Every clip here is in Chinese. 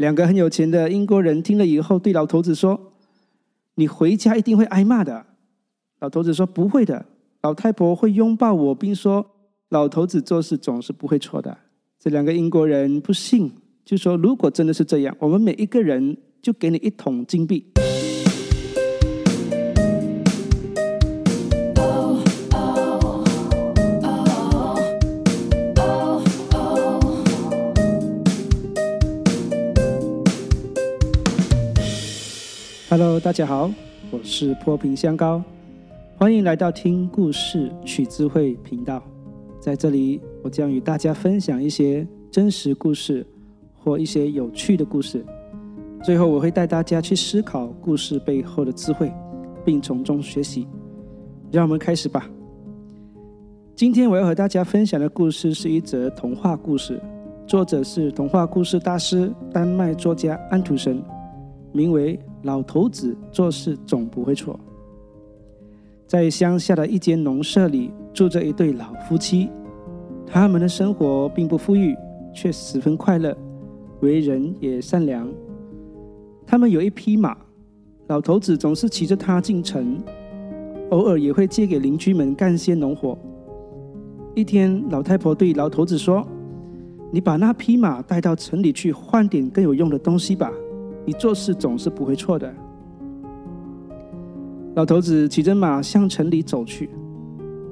两个很有钱的英国人听了以后，对老头子说：“你回家一定会挨骂的。”老头子说：“不会的，老太婆会拥抱我，并说老头子做事总是不会错的。”这两个英国人不信，就说：“如果真的是这样，我们每一个人就给你一桶金币。”大家好，我是破瓶香膏，欢迎来到听故事取智慧频道。在这里，我将与大家分享一些真实故事或一些有趣的故事。最后，我会带大家去思考故事背后的智慧，并从中学习。让我们开始吧。今天我要和大家分享的故事是一则童话故事，作者是童话故事大师丹麦作家安徒生，名为。老头子做事总不会错。在乡下的一间农舍里，住着一对老夫妻。他们的生活并不富裕，却十分快乐，为人也善良。他们有一匹马，老头子总是骑着它进城，偶尔也会借给邻居们干些农活。一天，老太婆对老头子说：“你把那匹马带到城里去，换点更有用的东西吧。”你做事总是不会错的。老头子骑着马向城里走去，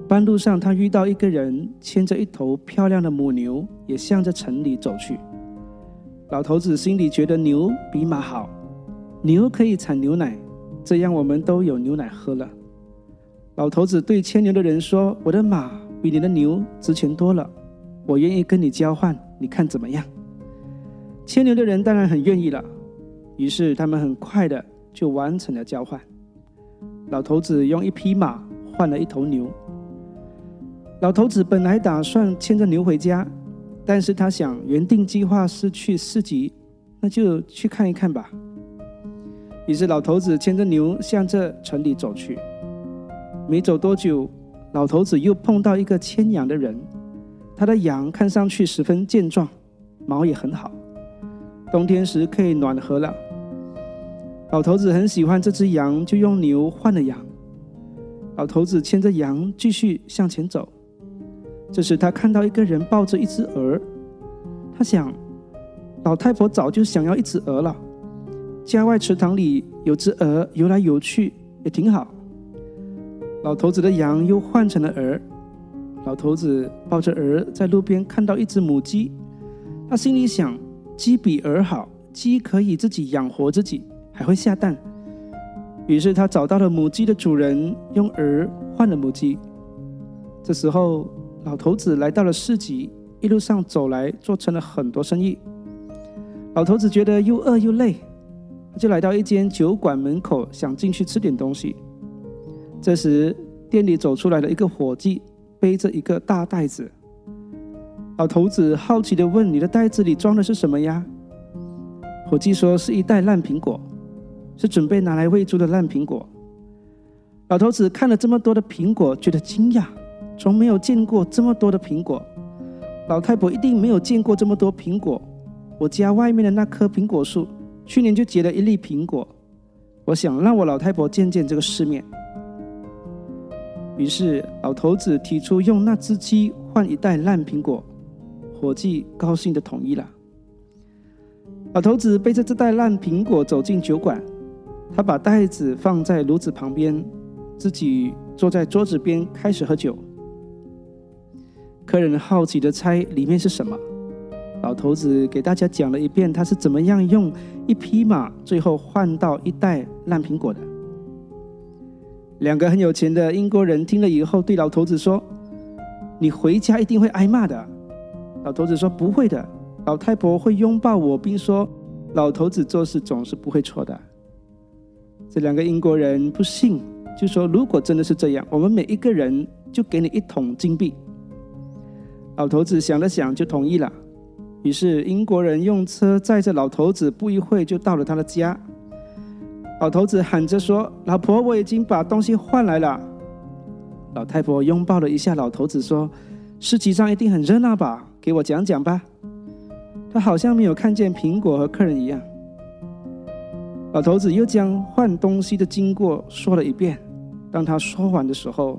半路上他遇到一个人牵着一头漂亮的母牛，也向着城里走去。老头子心里觉得牛比马好，牛可以产牛奶，这样我们都有牛奶喝了。老头子对牵牛的人说：“我的马比你的牛值钱多了，我愿意跟你交换，你看怎么样？”牵牛的人当然很愿意了。于是他们很快的就完成了交换。老头子用一匹马换了一头牛。老头子本来打算牵着牛回家，但是他想原定计划是去市集，那就去看一看吧。于是老头子牵着牛向这城里走去。没走多久，老头子又碰到一个牵羊的人，他的羊看上去十分健壮，毛也很好，冬天时可以暖和了。老头子很喜欢这只羊，就用牛换了羊。老头子牵着羊继续向前走。这时，他看到一个人抱着一只鹅。他想，老太婆早就想要一只鹅了。家外池塘里有只鹅游来游去，也挺好。老头子的羊又换成了鹅。老头子抱着鹅在路边看到一只母鸡，他心里想：鸡比鹅好，鸡可以自己养活自己。还会下蛋，于是他找到了母鸡的主人，用鹅换了母鸡。这时候，老头子来到了市集，一路上走来，做成了很多生意。老头子觉得又饿又累，就来到一间酒馆门口，想进去吃点东西。这时，店里走出来了一个伙计，背着一个大袋子。老头子好奇地问：“你的袋子里装的是什么呀？”伙计说：“是一袋烂苹果。”是准备拿来喂猪的烂苹果。老头子看了这么多的苹果，觉得惊讶，从没有见过这么多的苹果。老太婆一定没有见过这么多苹果。我家外面的那棵苹果树，去年就结了一粒苹果。我想让我老太婆见见这个世面。于是老头子提出用那只鸡换一袋烂苹果，伙计高兴的同意了。老头子背着这袋烂苹果走进酒馆。他把袋子放在炉子旁边，自己坐在桌子边开始喝酒。客人好奇的猜里面是什么，老头子给大家讲了一遍他是怎么样用一匹马最后换到一袋烂苹果的。两个很有钱的英国人听了以后，对老头子说：“你回家一定会挨骂的。”老头子说：“不会的，老太婆会拥抱我，并说老头子做事总是不会错的。”这两个英国人不信，就说：“如果真的是这样，我们每一个人就给你一桶金币。”老头子想了想，就同意了。于是英国人用车载着老头子，不一会就到了他的家。老头子喊着说：“老婆，我已经把东西换来了。”老太婆拥抱了一下老头子，说：“市集上一定很热闹吧？给我讲讲吧。”他好像没有看见苹果和客人一样。老头子又将换东西的经过说了一遍。当他说完的时候，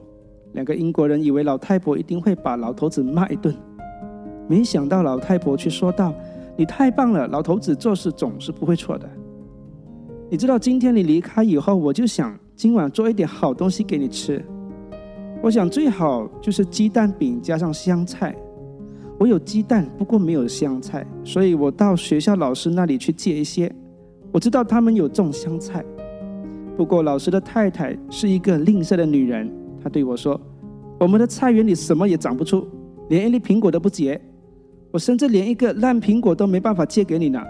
两个英国人以为老太婆一定会把老头子骂一顿，没想到老太婆却说道：“你太棒了，老头子做事总是不会错的。你知道，今天你离开以后，我就想今晚做一点好东西给你吃。我想最好就是鸡蛋饼加上香菜。我有鸡蛋，不过没有香菜，所以我到学校老师那里去借一些。”我知道他们有种香菜，不过老师的太太是一个吝啬的女人。她对我说：“我们的菜园里什么也长不出，连一粒苹果都不结。我甚至连一个烂苹果都没办法借给你呢。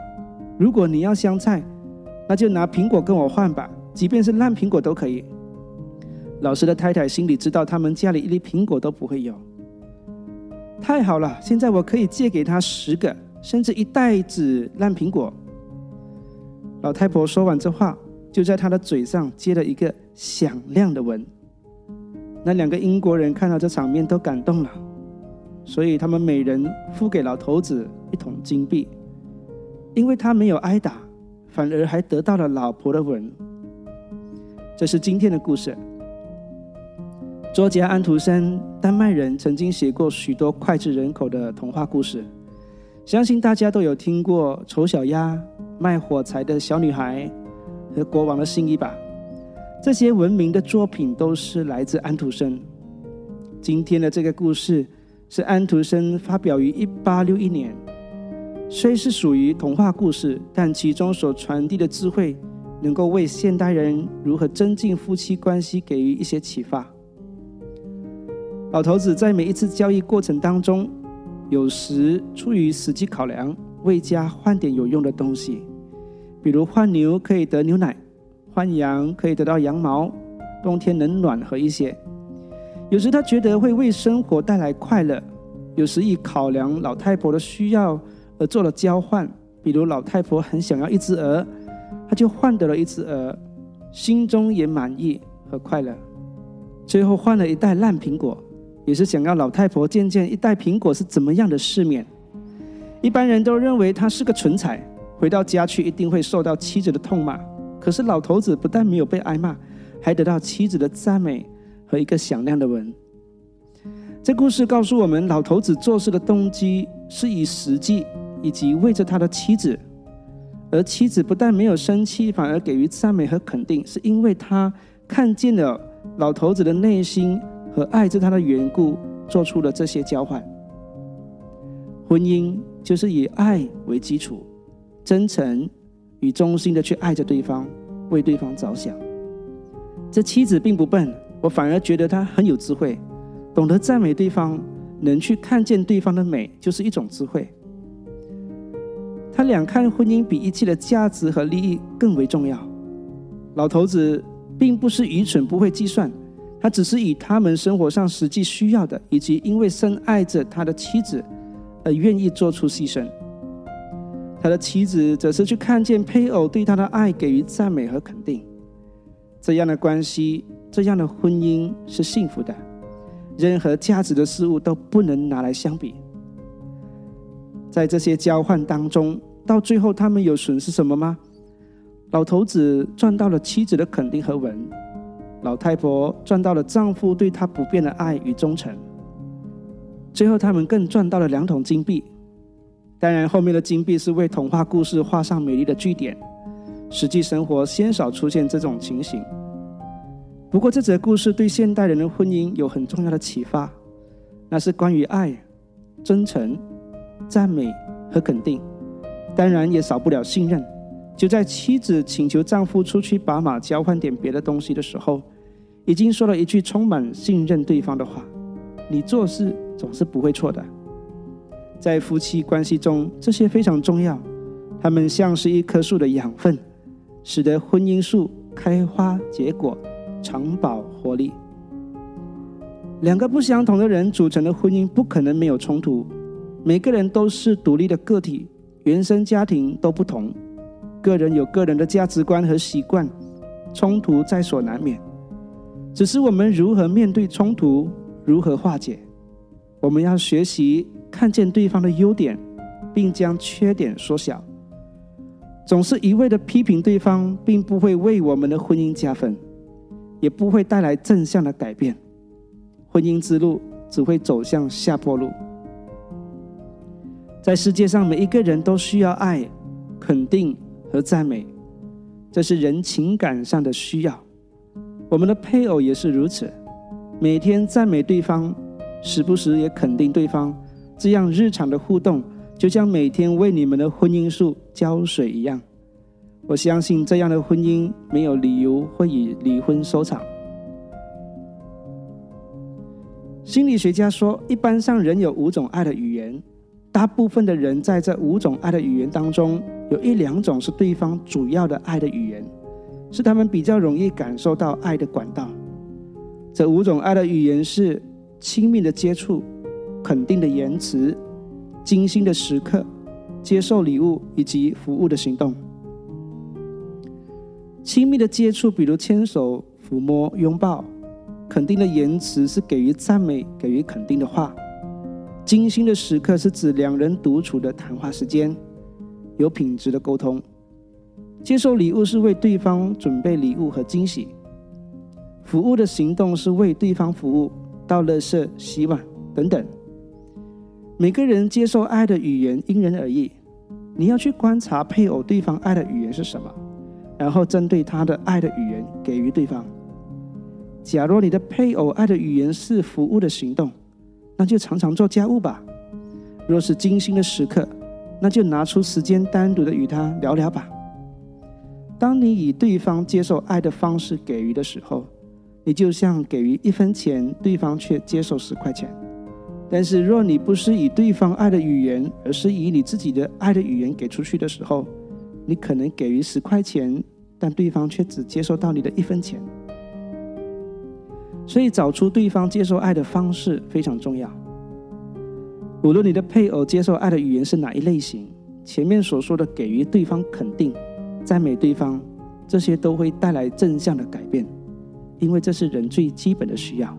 如果你要香菜，那就拿苹果跟我换吧，即便是烂苹果都可以。”老师的太太心里知道，他们家里一粒苹果都不会有。太好了，现在我可以借给他十个，甚至一袋子烂苹果。老太婆说完这话，就在她的嘴上接了一个响亮的吻。那两个英国人看到这场面都感动了，所以他们每人付给老头子一桶金币，因为他没有挨打，反而还得到了老婆的吻。这是今天的故事。作家安徒生，丹麦人，曾经写过许多脍炙人口的童话故事，相信大家都有听过《丑小鸭》。卖火柴的小女孩和国王的新衣吧，这些闻名的作品都是来自安徒生。今天的这个故事是安徒生发表于一八六一年，虽是属于童话故事，但其中所传递的智慧能够为现代人如何增进夫妻关系给予一些启发。老头子在每一次交易过程当中，有时出于实际考量，为家换点有用的东西。比如换牛可以得牛奶，换羊可以得到羊毛，冬天能暖和一些。有时他觉得会为生活带来快乐，有时以考量老太婆的需要而做了交换。比如老太婆很想要一只鹅，他就换得了一只鹅，心中也满意和快乐。最后换了一袋烂苹果，也是想要老太婆见见一袋苹果是怎么样的世面。一般人都认为他是个蠢材。回到家去，一定会受到妻子的痛骂。可是老头子不但没有被挨骂，还得到妻子的赞美和一个响亮的吻。这故事告诉我们，老头子做事的动机是以实际以及为着他的妻子。而妻子不但没有生气，反而给予赞美和肯定，是因为他看见了老头子的内心和爱着他的缘故，做出了这些交换。婚姻就是以爱为基础。真诚与忠心的去爱着对方，为对方着想。这妻子并不笨，我反而觉得她很有智慧，懂得赞美对方，能去看见对方的美，就是一种智慧。他俩看婚姻比一切的价值和利益更为重要。老头子并不是愚蠢，不会计算，他只是以他们生活上实际需要的，以及因为深爱着他的妻子而愿意做出牺牲。他的妻子则是去看见配偶对他的爱给予赞美和肯定，这样的关系，这样的婚姻是幸福的。任何价值的事物都不能拿来相比。在这些交换当中，到最后他们有损失什么吗？老头子赚到了妻子的肯定和吻，老太婆赚到了丈夫对她不变的爱与忠诚。最后，他们更赚到了两桶金币。当然，后面的金币是为童话故事画上美丽的句点。实际生活鲜少出现这种情形。不过，这则故事对现代人的婚姻有很重要的启发，那是关于爱、真诚、赞美和肯定。当然，也少不了信任。就在妻子请求丈夫出去把马交换点别的东西的时候，已经说了一句充满信任对方的话：“你做事总是不会错的。”在夫妻关系中，这些非常重要。它们像是一棵树的养分，使得婚姻树开花结果，长保活力。两个不相同的人组成的婚姻不可能没有冲突。每个人都是独立的个体，原生家庭都不同，个人有个人的价值观和习惯，冲突在所难免。只是我们如何面对冲突，如何化解，我们要学习。看见对方的优点，并将缺点缩小。总是一味的批评对方，并不会为我们的婚姻加分，也不会带来正向的改变。婚姻之路只会走向下坡路。在世界上，每一个人都需要爱、肯定和赞美，这是人情感上的需要。我们的配偶也是如此，每天赞美对方，时不时也肯定对方，这样日常的互动，就像每天为你们的婚姻树浇水一样。我相信这样的婚姻没有理由会以离婚收场。心理学家说，一般上人有五种爱的语言。大部分的人在这五种爱的语言当中，有一两种是对方主要的爱的语言，是他们比较容易感受到爱的管道。这五种爱的语言是亲密的接触、肯定的言辞、精心的时刻、接受礼物以及服务的行动。亲密的接触，比如牵手、抚摸、拥抱；肯定的言辞是给予赞美、给予肯定的话。精心的时刻是指两人独处的谈话时间，有品质的沟通。接受礼物是为对方准备礼物和惊喜。服务的行动是为对方服务，倒垃圾、洗碗等等。每个人接受爱的语言因人而异，你要去观察配偶对方爱的语言是什么，然后针对他的爱的语言给予对方。假如你的配偶爱的语言是服务的行动。那就常常做家务吧。若是精心的时刻，那就拿出时间单独的与他聊聊吧。当你以对方接受爱的方式给予的时候，你就像给予一分钱，对方却接受十块钱。但是若你不是以对方爱的语言，而是以你自己的爱的语言给出去的时候，你可能给予十块钱，但对方却只接受到你的一分钱。所以，找出对方接受爱的方式非常重要。无论你的配偶接受爱的语言是哪一类型，前面所说的给予对方肯定、赞美对方，这些都会带来正向的改变，因为这是人最基本的需要。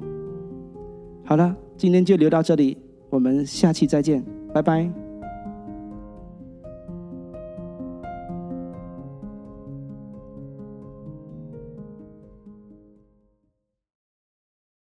好了，今天就留到这里，我们下期再见，拜拜。